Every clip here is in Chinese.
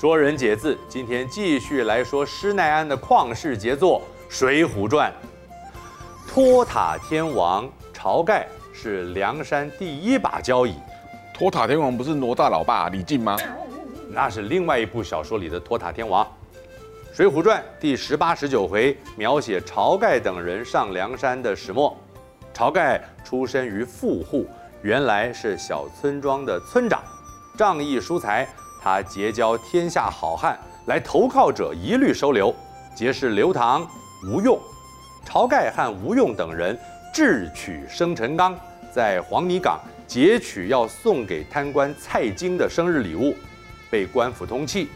说人解字，今天继续来说施耐庵的旷世杰作《水浒传》。托塔天王晁盖是梁山第一把交椅。托塔天王不是哪吒老爸李靖吗？那是另外一部小说里的托塔天王。《水浒传》第十八、十九回描写晁盖等人上梁山的始末。晁盖出身于富户，原来是小村庄的村长，仗义疏财。他结交天下好汉，来投靠者一律收留。结识刘唐、吴用、晁盖和吴用等人智取生辰纲，在黄泥岗劫取要送给贪官蔡京的生日礼物，被官府通缉。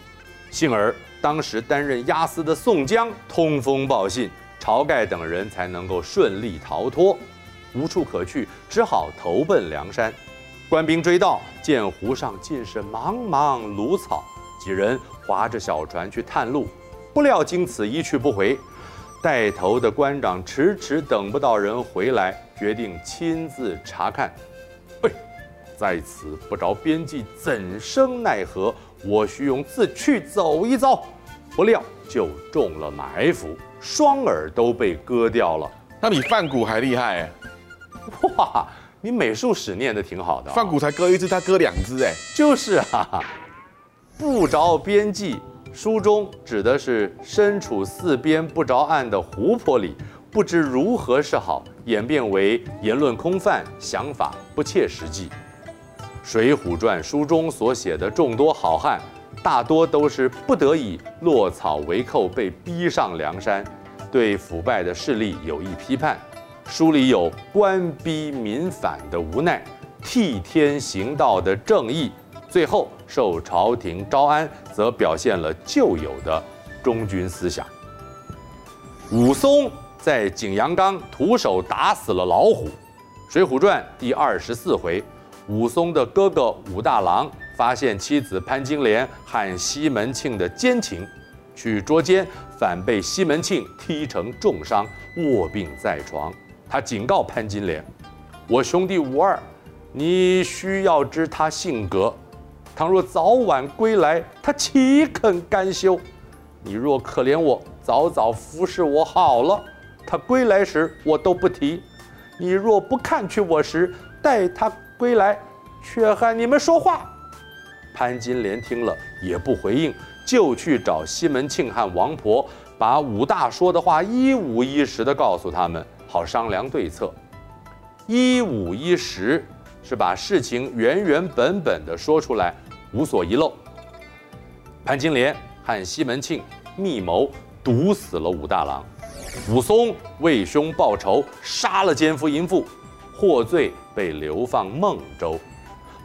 幸而当时担任押司的宋江通风报信，晁盖等人才能够顺利逃脱。无处可去，只好投奔梁山。官兵追到，见湖上尽是茫茫芦草，几人划着小船去探路，不料经此一去不回。带头的官长迟迟等不到人回来，决定亲自查看。哎，在此不着边际，怎生奈何？我徐勇自去走一遭。不料就中了埋伏，双耳都被割掉了。那比范谷还厉害。哇！你美术史念得挺好的，范谷才割一只，他割两只，哎，就是啊，不着边际。书中指的是身处四边不着岸的湖泊里，不知如何是好，演变为言论空泛，想法不切实际。《水浒传》书中所写的众多好汉，大多都是不得已落草为寇，被逼上梁山，对腐败的势力有意批判。书里有官逼民反的无奈，替天行道的正义，最后受朝廷招安，则表现了旧有的忠君思想。武松在景阳冈徒手打死了老虎，《水浒传》第二十四回，武松的哥哥武大郎发现妻子潘金莲和西门庆的奸情，去捉奸，反被西门庆踢成重伤，卧病在床。他警告潘金莲：“我兄弟武二，你需要知他性格。倘若早晚归来，他岂肯甘休？你若可怜我，早早服侍我好了，他归来时我都不提。你若不看去我时，待他归来，却和你们说话。”潘金莲听了也不回应，就去找西门庆和王婆，把武大说的话一五一十地告诉他们。好商量对策，一五一十是把事情原原本本的说出来，无所遗漏。潘金莲和西门庆密谋毒死了武大郎，武松为兄报仇，杀了奸夫淫妇，获罪被流放孟州。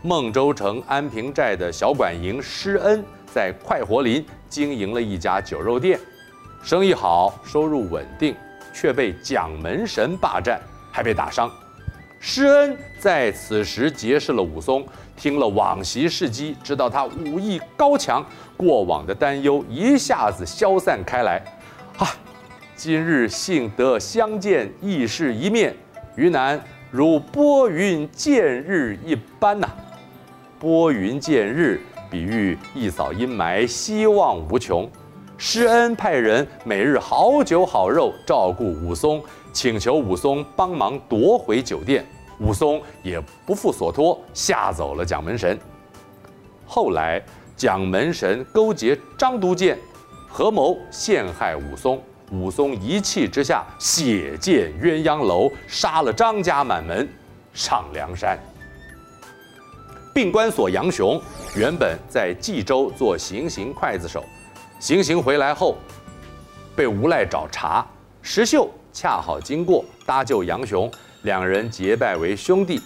孟州城安平寨的小管营施恩在快活林经营了一家酒肉店，生意好，收入稳定。却被蒋门神霸占，还被打伤。施恩在此时结识了武松，听了往昔事迹，知道他武艺高强，过往的担忧一下子消散开来。啊，今日幸得相见，亦是一面，于南如拨云见日一般呐、拨云见日，比喻一扫阴霾，希望无穷。施恩派人每日好酒好肉照顾武松，请求武松帮忙夺回酒店。武松也不负所托，吓走了蒋门神。后来蒋门神勾结张都监，合谋陷害武松。武松一气之下，血溅鸳鸯楼，杀了张家满门，上梁山。病关索杨雄原本在冀州做行刑刽子手。行刑回来后，被无赖找茬，石秀恰好经过，搭救杨雄，两人结拜为兄弟。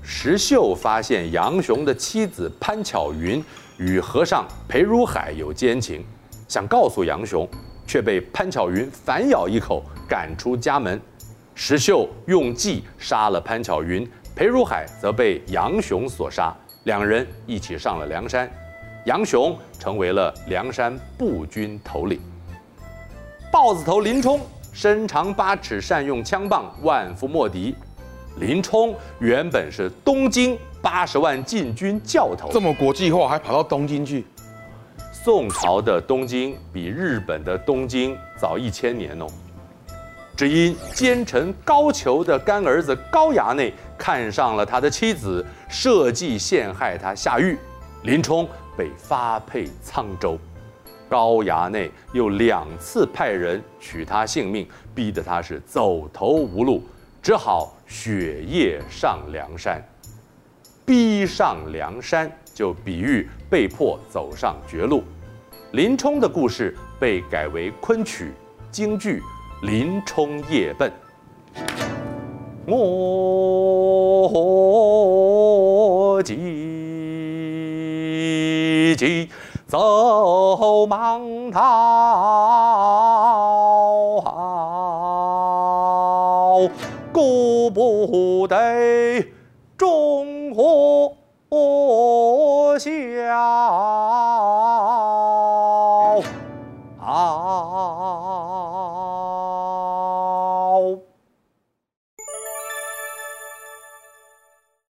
石秀发现杨雄的妻子潘巧云与和尚裴如海有奸情，想告诉杨雄，却被潘巧云反咬一口，赶出家门。石秀用计杀了潘巧云，裴如海则被杨雄所杀，两人一起上了梁山。杨雄成为了梁山步军头领。豹子头林冲身长八尺，善用枪棒，万夫莫敌。林冲原本是东京八十万禁军教头，这么国际化，还跑到东京去。宋朝的东京比日本的东京早一千年哦。只因奸臣高俅的干儿子高衙内看上了他的妻子，设计陷害他下狱，林冲被发配沧州。高衙内又两次派人取他性命，逼得他是走投无路，只好雪夜上梁山。逼上梁山，就比喻被迫走上绝路。林冲的故事被改为昆曲、京剧。林冲夜奔，我急急走忙逃，顾不得忠和孝。